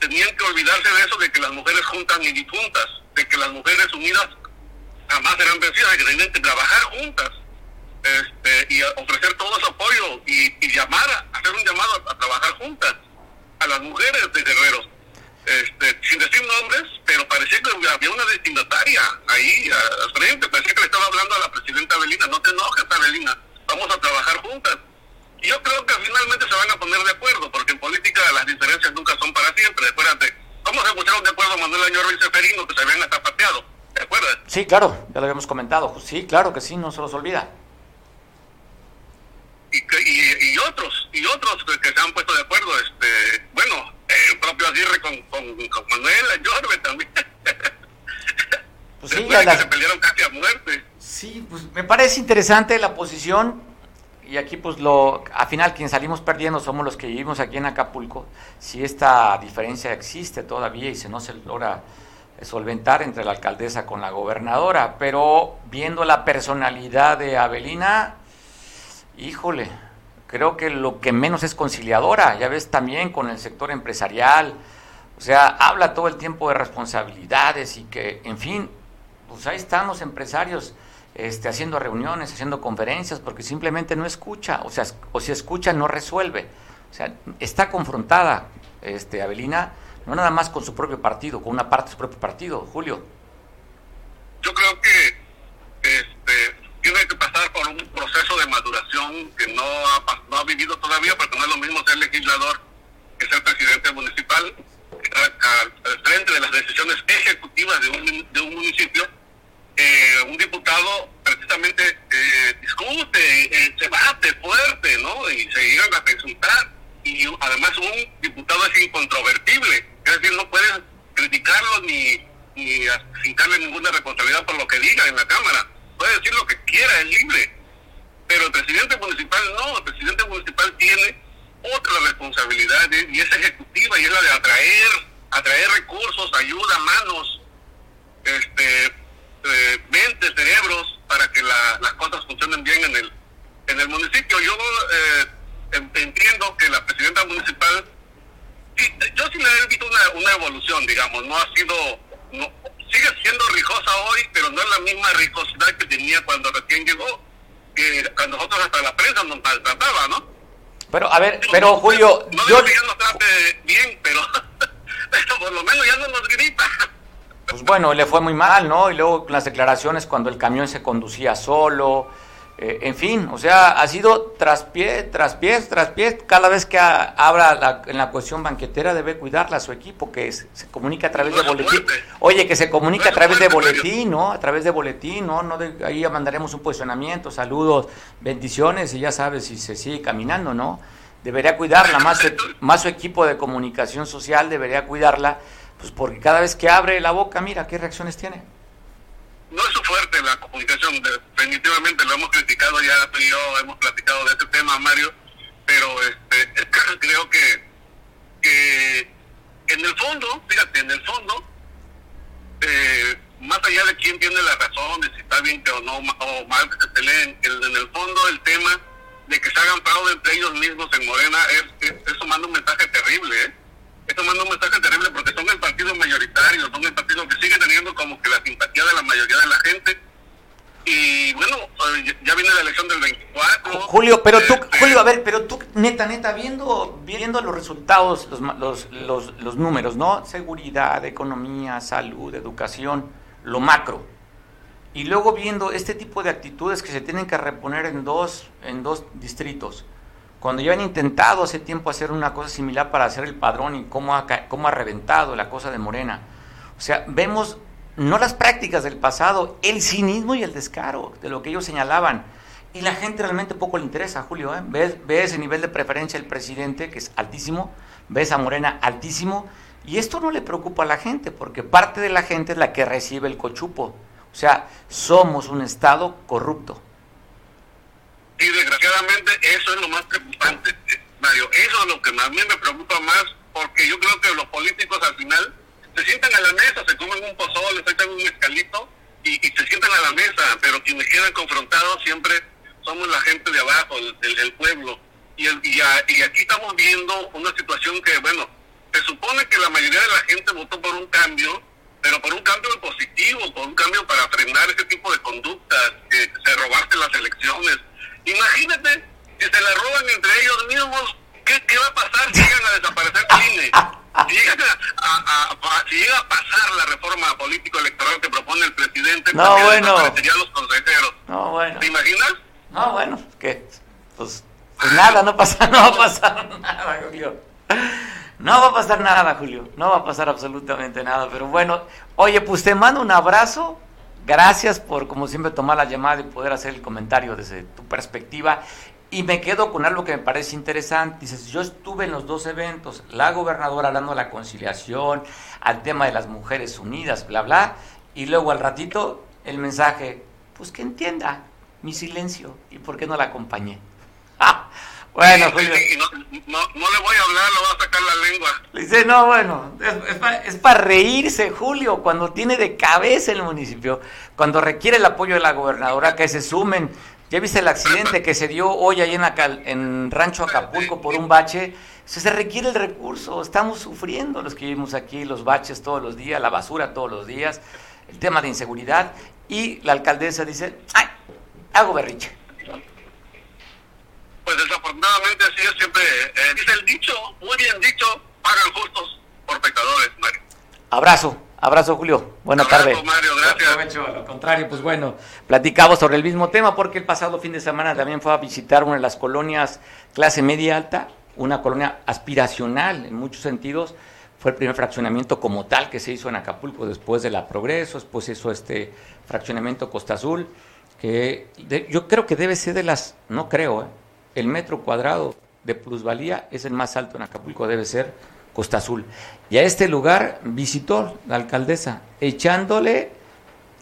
tenían que olvidarse de eso, de que las mujeres juntan y difuntas, de que las mujeres unidas jamás serán vencidas, que tienen que trabajar juntas este, y ofrecer todo su apoyo y, llamar, a, hacer un llamado a, trabajar juntas a las mujeres de Guerrero. Este, sin decir nombres, pero parecía que había una destinataria ahí al frente, parecía que le estaba hablando a la presidenta Belina, no te enojes, Belina, vamos a trabajar juntas yo creo que finalmente se van a poner de acuerdo, porque en política las diferencias nunca son para siempre. Acuérdate, ¿cómo se pusieron de acuerdo Manuel Añor y Seferino que se habían hasta pateado? ¿Te acuerdas? Sí, claro, ya lo habíamos comentado. Sí, claro que sí, no se los olvida. Y, y, y otros, y otros que, se han puesto de acuerdo, este, bueno, el propio Aguirre con, con, con Manuel Añorbe también. *laughs* Pues sí, ya se pelearon casi a muerte. Sí, pues me parece interesante la posición y aquí pues lo, al final quien salimos perdiendo somos los que vivimos aquí en Acapulco, si esta diferencia existe todavía y si no se logra solventar entre la alcaldesa con la gobernadora, pero viendo la personalidad de Avelina, híjole, creo que lo que menos es conciliadora, ya ves también con el sector empresarial, o sea, habla todo el tiempo de responsabilidades y que, en fin, pues ahí están los empresarios este, haciendo reuniones, haciendo conferencias, porque simplemente no escucha, o sea, o si escucha no resuelve. O sea, está confrontada este, Avelina, no nada más con su propio partido, con una parte de su propio partido, Julio. Yo creo que este, tiene que pasar por un proceso de que no ha, no ha vivido todavía, porque no es lo mismo ser legislador que ser presidente municipal, al frente de las decisiones ejecutivas de un, de un municipio. Eh, un diputado precisamente eh, discute, eh, se bate fuerte, ¿no? Y se llegan a presentar. Y además un diputado es incontrovertible, es decir, no puedes criticarlo ni, ni asignarle ninguna responsabilidad por lo que diga en la Cámara puede decir lo que quiera, es libre. Pero el presidente municipal no, el presidente municipal tiene otra responsabilidad y es ejecutiva y es la de atraer, atraer recursos, ayuda, manos, este, eh, mentes, cerebros para que las cosas funcionen bien en el, en el municipio. Yo eh, entiendo que la presidenta municipal, yo sí le he visto una, una evolución, digamos, no ha sido, no, sigue siendo rijosa hoy, pero no es la misma rijosidad que tenía cuando recién llegó, que cuando nosotros hasta la prensa nos maltrataba, ¿no? Pero, a ver, pero Julio... No, yo... que ya nos trate bien, pero, *laughs* pero por lo menos ya no nos grita. Pues bueno, le fue muy mal, ¿no? Y luego las declaraciones cuando el camión se conducía solo eh, en fin, o sea, ha sido tras pie, tras pie, tras pie. Cada vez que abra en la cuestión banquetera debe cuidarla a su equipo, que se comunica a través de boletín. Oye, que se comunica a través de boletín, ¿no? A través de boletín, ¿no? no de, ahí mandaremos un posicionamiento, saludos, bendiciones y ya sabes si se sigue caminando, ¿no? Debería cuidarla, más su, más su equipo de comunicación social debería cuidarla, pues porque cada vez que abre la boca, mira qué reacciones tiene no es su fuerte la comunicación, definitivamente lo hemos criticado, ya tú y yo hemos platicado de este tema, Mario, pero este, *clears throat* creo que, que en el fondo, fíjate, en el fondo, eh, más allá de quién tiene la razón, de si está bien que o no, o mal que se peleen, en el fondo el tema de que se hagan fraude entre ellos mismos en Morena, es, eso manda un mensaje terrible, ¿eh? Esto manda un mensaje terrible porque son el partido mayoritario, son el partido que sigue teniendo como que la simpatía de la mayoría de la gente. Y bueno, eh, ya viene la elección del 24. Julio, pero tú, este, Julio, a ver, pero tú, neta, neta, viendo, viendo los resultados, los, los, los, los números, ¿no? Seguridad, economía, salud, educación, lo macro. Y luego viendo este tipo de actitudes que se tienen que reponer en dos, en dos distritos cuando ya han intentado hace tiempo hacer una cosa similar para hacer el padrón y cómo ha, cómo ha reventado la cosa de Morena. O sea, vemos no las prácticas del pasado, el cinismo y el descaro de lo que ellos señalaban. Y la gente realmente poco le interesa, Julio. ¿eh? Ves, ves el nivel de preferencia del presidente, que es altísimo, ves a Morena altísimo, y esto no le preocupa a la gente, porque parte de la gente es la que recibe el cochupo. O sea, somos un Estado corrupto. Y desgraciadamente eso es lo más preocupante, Mario. Eso es lo que a mí me preocupa más, porque yo creo que los políticos al final se sientan a la mesa, se comen un pozole, se echan un escalito y, se sientan a la mesa, pero quienes quedan confrontados siempre somos la gente de abajo, el, pueblo. Y, y, aquí estamos viendo una situación que, bueno, se supone que la mayoría de la gente votó por un cambio, pero por un cambio positivo, por un cambio para frenar ese tipo de conductas, que se robarse las elecciones, Imagínate que se la roban entre ellos mismos. ¿Qué, qué va a pasar si llegan a desaparecer el INE? Si llega a, si llega a pasar la reforma político-electoral que propone el presidente, no, bueno. los consejeros. No, bueno. ¿Te imaginas? No, bueno, que pues, pues nada, no pasa, no va a pasar nada, Julio. No va a pasar nada, Julio. No va a pasar absolutamente nada. Pero bueno, oye, pues te mando un abrazo Gracias por, como siempre, tomar la llamada y poder hacer el comentario desde tu perspectiva. Y me quedo con algo que me parece interesante. Dices, yo estuve en los dos eventos, la gobernadora hablando de la conciliación, al tema de las mujeres unidas, bla, bla. Y luego al ratito el mensaje, pues que entienda mi silencio y por qué no la acompañé. *laughs* Bueno, Julio. no, no, le voy a hablar, le voy a sacar la lengua. Le dice, no, bueno, es, para reírse, Julio, cuando tiene de cabeza el municipio, cuando requiere el apoyo de la gobernadora, que se sumen ¿Ya viste el accidente que se dio hoy ahí en, en Rancho Acapulco por un bache? Se, requiere el recurso, estamos sufriendo los que vivimos aquí, los baches todos los días, la basura todos los días, el tema de inseguridad, y la alcaldesa dice, ¡ay! Hago berriche. Pues desafortunadamente así es siempre, eh, dice el dicho, muy bien dicho, pagan justos por pecadores, Mario. Abrazo. Abrazo, Julio. Buenas tardes. Mario, gracias. Al contrario, pues bueno, platicamos sobre el mismo tema porque el pasado fin de semana también fue a visitar una de las colonias clase media alta, una colonia aspiracional en muchos sentidos. Fue el primer fraccionamiento como tal que se hizo en Acapulco después de la Progreso, después hizo este fraccionamiento Costa Azul, que yo creo que debe ser de las, no creo, ¿eh? El metro cuadrado de plusvalía es el más alto en Acapulco, debe ser Costa Azul. Y a este lugar visitó la alcaldesa, echándole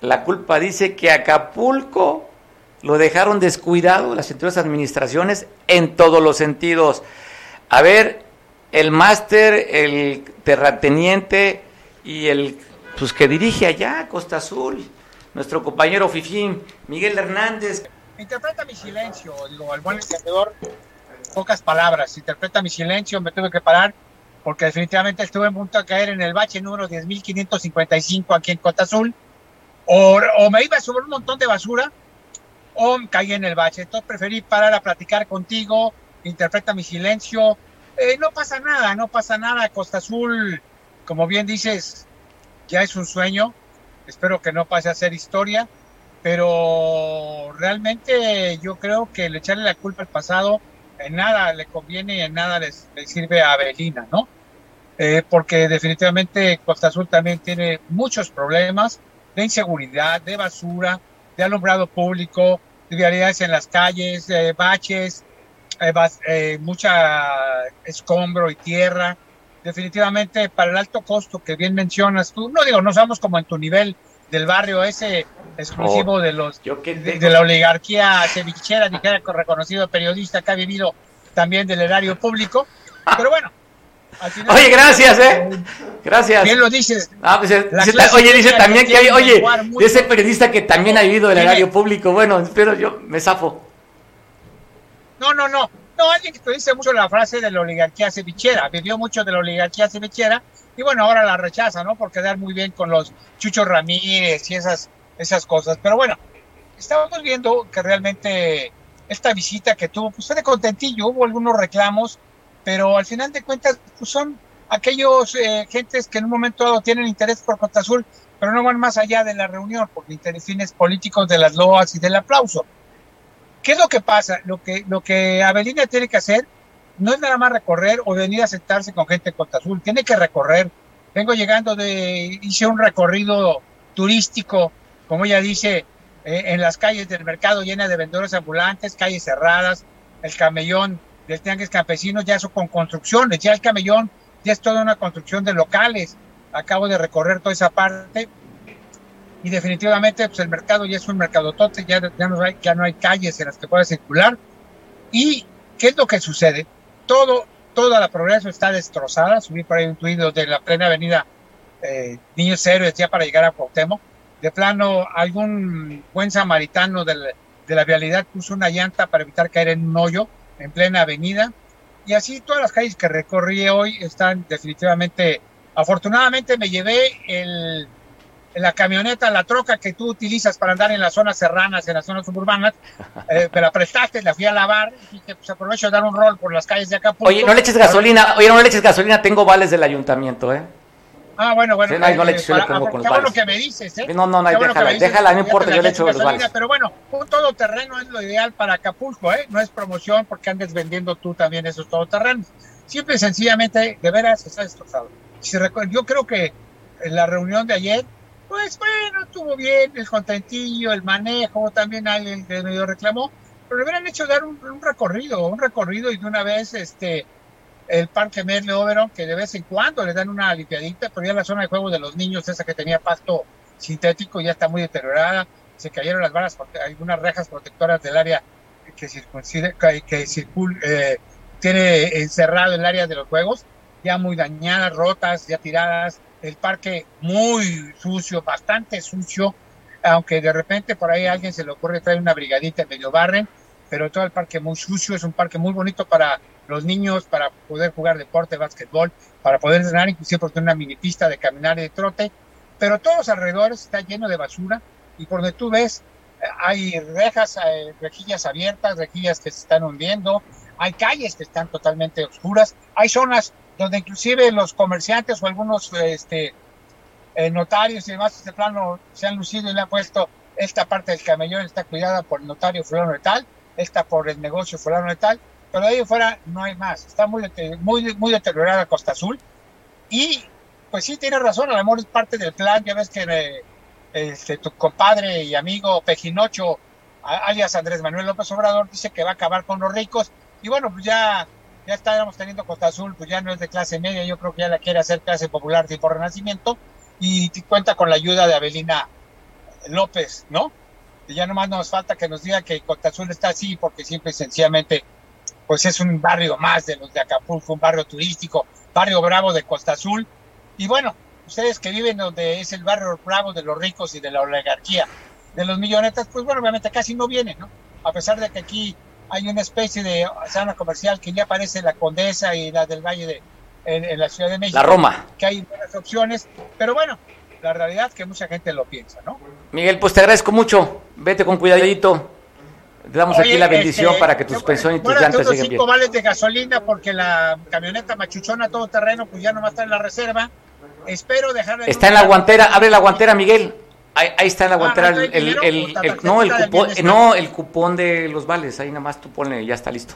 la culpa, dice que Acapulco lo dejaron descuidado las anteriores administraciones en todos los sentidos. A ver, el máster, el terrateniente y el pues que dirige allá Costa Azul, nuestro compañero Fifín, Miguel Hernández. Interpreta mi silencio, digo, al buen entendedor, pocas palabras. Interpreta mi silencio, me tuve que parar porque definitivamente estuve en punto de caer en el bache número 10.555 aquí en Costa Azul, o, me iba sobre un montón de basura, o caí en el bache. Entonces preferí parar a platicar contigo, interpreta mi silencio. Eh, no pasa nada, no pasa nada. Costa Azul, como bien dices, ya es un sueño. Espero que no pase a ser historia, pero realmente yo creo que el echarle la culpa al pasado en nada le conviene y en nada le sirve a Avelina, ¿no? Eh, porque definitivamente Costa Azul también tiene muchos problemas de inseguridad, de basura, de alumbrado público, de vialidades en las calles, de baches, eh, eh, mucha escombro y tierra. Definitivamente para el alto costo que bien mencionas tú, no digo, no somos como en tu nivel del barrio ese exclusivo oh, de los de, la oligarquía cevichera, dijera reconocido periodista que ha vivido también del erario público, pero bueno, Oye, gracias, ¿eh? Gracias. Bien lo dices. Ah, pues, eh, oye, dice también que hay, oye, de ese periodista que también ha vivido el horario público. Bueno, espero yo me zafo. No, no, no. No, alguien que dice mucho la frase de la oligarquía cevichera. Vivió mucho de la oligarquía cevichera y bueno, ahora la rechaza, ¿no? Por quedar muy bien con los Chucho Ramírez y esas, esas cosas. Pero bueno, estábamos viendo que realmente esta visita que tuvo, pues fue de contentillo. Hubo algunos reclamos pero al final de cuentas pues son aquellos eh, gentes que en un momento dado tienen interés por Costa Azul, pero no van más allá de la reunión por intereses políticos de las loas y del aplauso. ¿Qué es lo que pasa? Lo que, lo que Avelina tiene que hacer no es nada más recorrer o venir a sentarse con gente de Costa Azul, tiene que recorrer. Vengo llegando de, hice un recorrido turístico, como ella dice, eh, en las calles del mercado llenas de vendedores ambulantes, calles cerradas, el camellón del Tianguis Campesinos, ya eso con construcciones, ya el camellón ya es toda una construcción de locales. Acabo de recorrer toda esa parte y definitivamente pues el mercado ya es un mercado tote, ya, ya, no hay, ya no hay calles en las que pueda circular. ¿Y qué es lo que sucede? Todo, toda la progreso está destrozada. Subí por ahí un tuit de la plena avenida eh, Niños Héroes ya para llegar a Cuauhtémoc. De plano, algún buen samaritano de la, de la vialidad puso una llanta para evitar caer en un hoyo en plena avenida. Y así todas las calles que recorrí hoy están definitivamente, afortunadamente me llevé el, la camioneta, la troca que tú utilizas para andar en las zonas serranas, en las zonas suburbanas, *laughs* eh, me la prestaste, la fui a lavar y dije, pues aprovecho de dar un rol por las calles de Acapulco. Oye, no le eches gasolina, oye, no le eches gasolina, tengo vales del ayuntamiento, ¿eh? Ah, bueno, bueno. no, le eches, yo le pongo con los bueno que me dices, ¿eh? No, no, no, déjala, déjala, no importa, yo le echo los vales. Pero bueno, un todoterreno es lo ideal para Acapulco, ¿eh? No es promoción porque andes vendiendo tú también esos todoterrenos. Siempre sencillamente, de veras, está destrozado. Si yo creo que en la reunión de ayer, pues bueno, estuvo bien, el contentillo, el manejo, también alguien que medio reclamó, pero le hubieran hecho dar un, un recorrido, un recorrido y de una vez, este, el Parque Merle Oberon, que de vez en cuando le dan una limpiadita, pero ya la zona de juego de los niños, esa que tenía pasto sintético, ya está muy deteriorada, se cayeron las varas, hay unas rejas protectoras del área que, que circula, eh, tiene encerrado el área de los juegos, ya muy dañadas, rotas, ya tiradas, el parque muy sucio, bastante sucio, aunque de repente por ahí a alguien se le ocurre traer una brigadita en medio barren, pero todo el parque muy sucio, es un parque muy bonito para los niños, para poder jugar deporte, básquetbol, para poder entrenar, inclusive porque una mini pista de caminar de trote, pero todos los alrededores está lleno de basura y por donde tú ves hay rejas, hay rejillas abiertas, rejillas que se están hundiendo, hay calles que están totalmente oscuras, hay zonas donde inclusive los comerciantes o algunos este, eh, notarios y demás de plano se han lucido y le han puesto esta parte del camellón está cuidada por el notario fulano de tal, esta por el negocio fulano de tal, pero de ahí fuera no hay más, está muy, muy, muy deteriorada Costa Azul. Y pues sí, tiene razón, a lo mejor es parte del plan, ya ves que eh, este, tu compadre y amigo Pejinocho, alias Andrés Manuel López Obrador, dice que va a acabar con los ricos. Y bueno, pues ya ya estábamos teniendo Costa Azul, pues ya no es de clase media, yo creo que ya la quiere hacer clase popular tipo Renacimiento, y cuenta con la ayuda de Abelina López, ¿no? Y ya nomás nos falta que nos diga que Costa Azul está así, porque siempre sencillamente, pues es un barrio más de los de Acapulco, un barrio turístico, barrio bravo de Costa Azul, y bueno, ustedes que viven donde es el barrio bravo de los ricos y de la oligarquía, de los millonetas, pues bueno, obviamente casi no vienen, ¿no? A pesar de que aquí hay una especie de zona comercial que ya aparece la Condesa y la del Valle de en, la Ciudad de México. La Roma. Que hay buenas opciones, pero bueno, la realidad es que mucha gente lo piensa, ¿no? Miguel, pues te agradezco mucho. Vete con cuidadito. Te damos aquí la bendición este, para que tus pensiones y tus llantas sigan cinco vales de gasolina porque la camioneta machuchona todo terreno pues ya no va a estar en la reserva. Espero dejar Está en la guantera, abre la guantera, Miguel. Ahí, está en la ah, guantera el, el, no, el cupón, no, el cupón de los vales, ahí nada más tú ponle, ya está listo.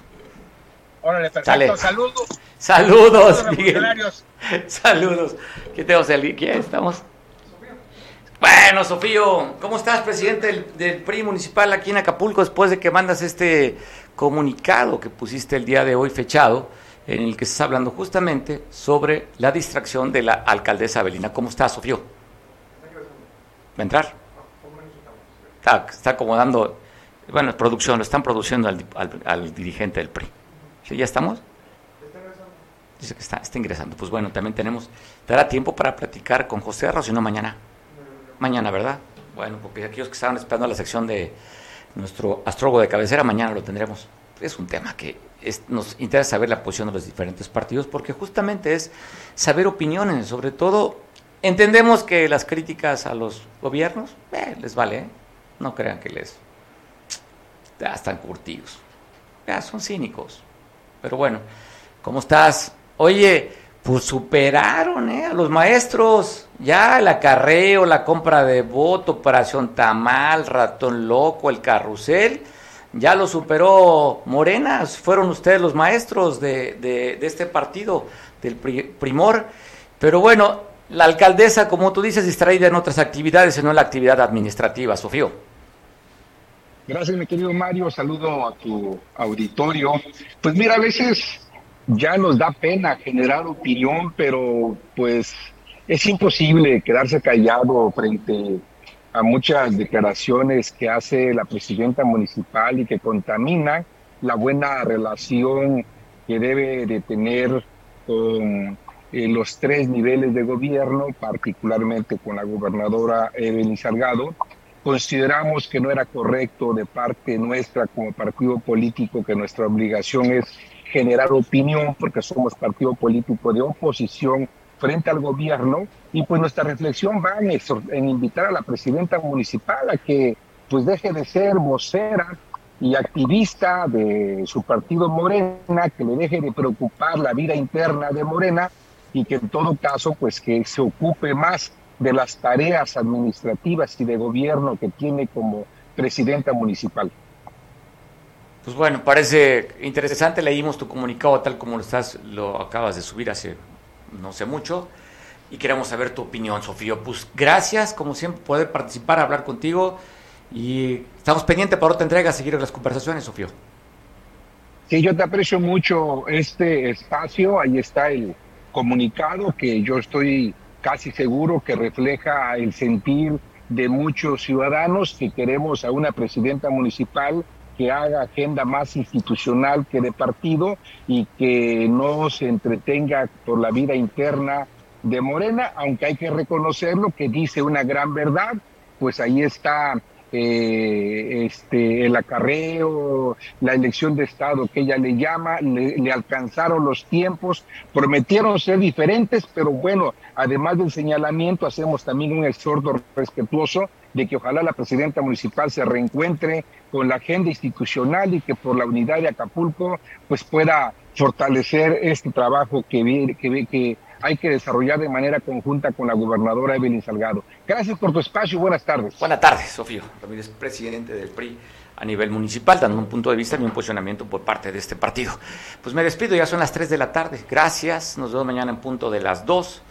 Órale, perfecto, saludos. Saludos, Miguel. *laughs* Saludos. ¿Qué tenemos el ¿Quién estamos? Bueno, Sofío, ¿cómo estás, presidente del, PRI municipal aquí en Acapulco, después de que mandas este comunicado que pusiste el día de hoy fechado, en el que se está hablando justamente sobre la distracción de la alcaldesa Abelina? ¿Cómo estás, Sofío? ¿Va a entrar? Está, está acomodando, bueno, producción, lo están produciendo al, dirigente del PRI. ¿Sí, ¿Ya estamos? Dice que está, está ingresando. Pues bueno, también tenemos, dará tiempo para platicar con José Arroz, si no mañana. Mañana, ¿verdad? Bueno, porque aquellos que estaban esperando la sección de nuestro astrólogo de cabecera, mañana lo tendremos. Es un tema que nos interesa saber la posición de los diferentes partidos, porque justamente es saber opiniones, sobre todo Entendemos que las críticas a los gobiernos eh, les vale, ¿eh? no crean que les ya están curtidos, ya son cínicos. Pero bueno, ¿cómo estás? Oye, pues superaron ¿eh? a los maestros, ya el acarreo, la compra de voto, operación tamal, ratón loco, el carrusel, ya lo superó Morena, fueron ustedes los maestros de, de, de este partido, del primor. Pero bueno, la alcaldesa, como tú dices, distraída en otras actividades y no en la actividad administrativa. Sofío. Gracias, mi querido Mario. Saludo a tu auditorio. Pues mira, a veces ya nos da pena generar opinión, pero pues es imposible quedarse callado frente a muchas declaraciones que hace la presidenta municipal y que contaminan la buena relación que debe de tener con en los tres niveles de gobierno, particularmente con la gobernadora Evelyn Salgado, consideramos que no era correcto de parte nuestra como partido político que nuestra obligación es generar opinión porque somos partido político de oposición frente al gobierno y pues nuestra reflexión va en, invitar a la presidenta municipal a que pues deje de ser vocera y activista de su partido Morena, que le deje de preocupar la vida interna de Morena y que en todo caso pues que se ocupe más de las tareas administrativas y de gobierno que tiene como presidenta municipal. Pues bueno, parece interesante, leímos tu comunicado tal como lo estás, lo acabas de subir hace no sé mucho y queremos saber tu opinión, Sofía. Pues gracias, como siempre, poder participar, hablar contigo y estamos pendientes para otra entrega, seguir las conversaciones, Sofía. Sí, yo te aprecio mucho este espacio, ahí está el, comunicado que yo estoy casi seguro que refleja el sentir de muchos ciudadanos que queremos a una presidenta municipal que haga agenda más institucional que de partido y que no se entretenga por la vida interna de Morena, aunque hay que reconocerlo que dice una gran verdad pues ahí está eh, este, el acarreo, la elección de Estado que ella le llama, le, alcanzaron los tiempos, prometieron ser diferentes, pero bueno, además del señalamiento, hacemos también un exhorto respetuoso de que ojalá la presidenta municipal se reencuentre con la agenda institucional y que por la unidad de Acapulco pues pueda fortalecer este trabajo que, que, que hay que desarrollar de manera conjunta con la gobernadora Evelyn Salgado. Gracias por tu espacio y buenas tardes. Buenas tardes, Sofío Ramírez, presidente del PRI a nivel municipal, dando un punto de vista y un posicionamiento por parte de este partido. Pues me despido, ya son las 3 de la tarde. Gracias, nos vemos mañana en punto de las 2.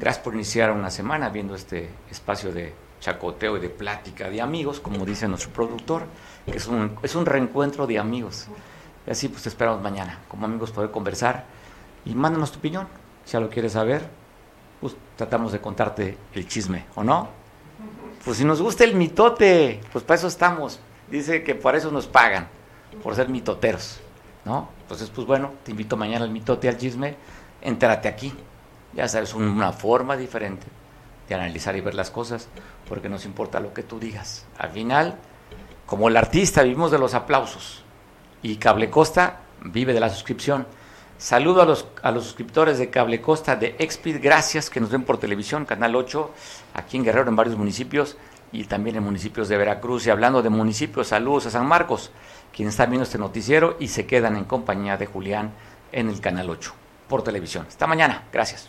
Gracias por iniciar una semana viendo este espacio de chacoteo y de plática de amigos, como dice nuestro productor, que es un, es un reencuentro de amigos. Y así pues te esperamos mañana, como amigos poder conversar y mándanos tu opinión ya lo quieres saber, pues tratamos de contarte el chisme, ¿o no? Pues si nos gusta el mitote, pues para eso estamos. Dice que por eso nos pagan, por ser mitoteros, ¿no? Entonces, pues bueno, te invito mañana al mitote, al chisme, entérate aquí. Ya sabes, una forma diferente de analizar y ver las cosas, porque nos importa lo que tú digas. Al final, como el artista, vivimos de los aplausos y Cable Costa vive de la suscripción. Saludo a los, a los suscriptores de Cable Costa de Expid, gracias que nos ven por televisión, Canal 8, aquí en Guerrero, en varios municipios y también en municipios de Veracruz. Y hablando de municipios, saludos a San Marcos, quienes están viendo este noticiero y se quedan en compañía de Julián en el Canal 8 por televisión. Hasta mañana, gracias.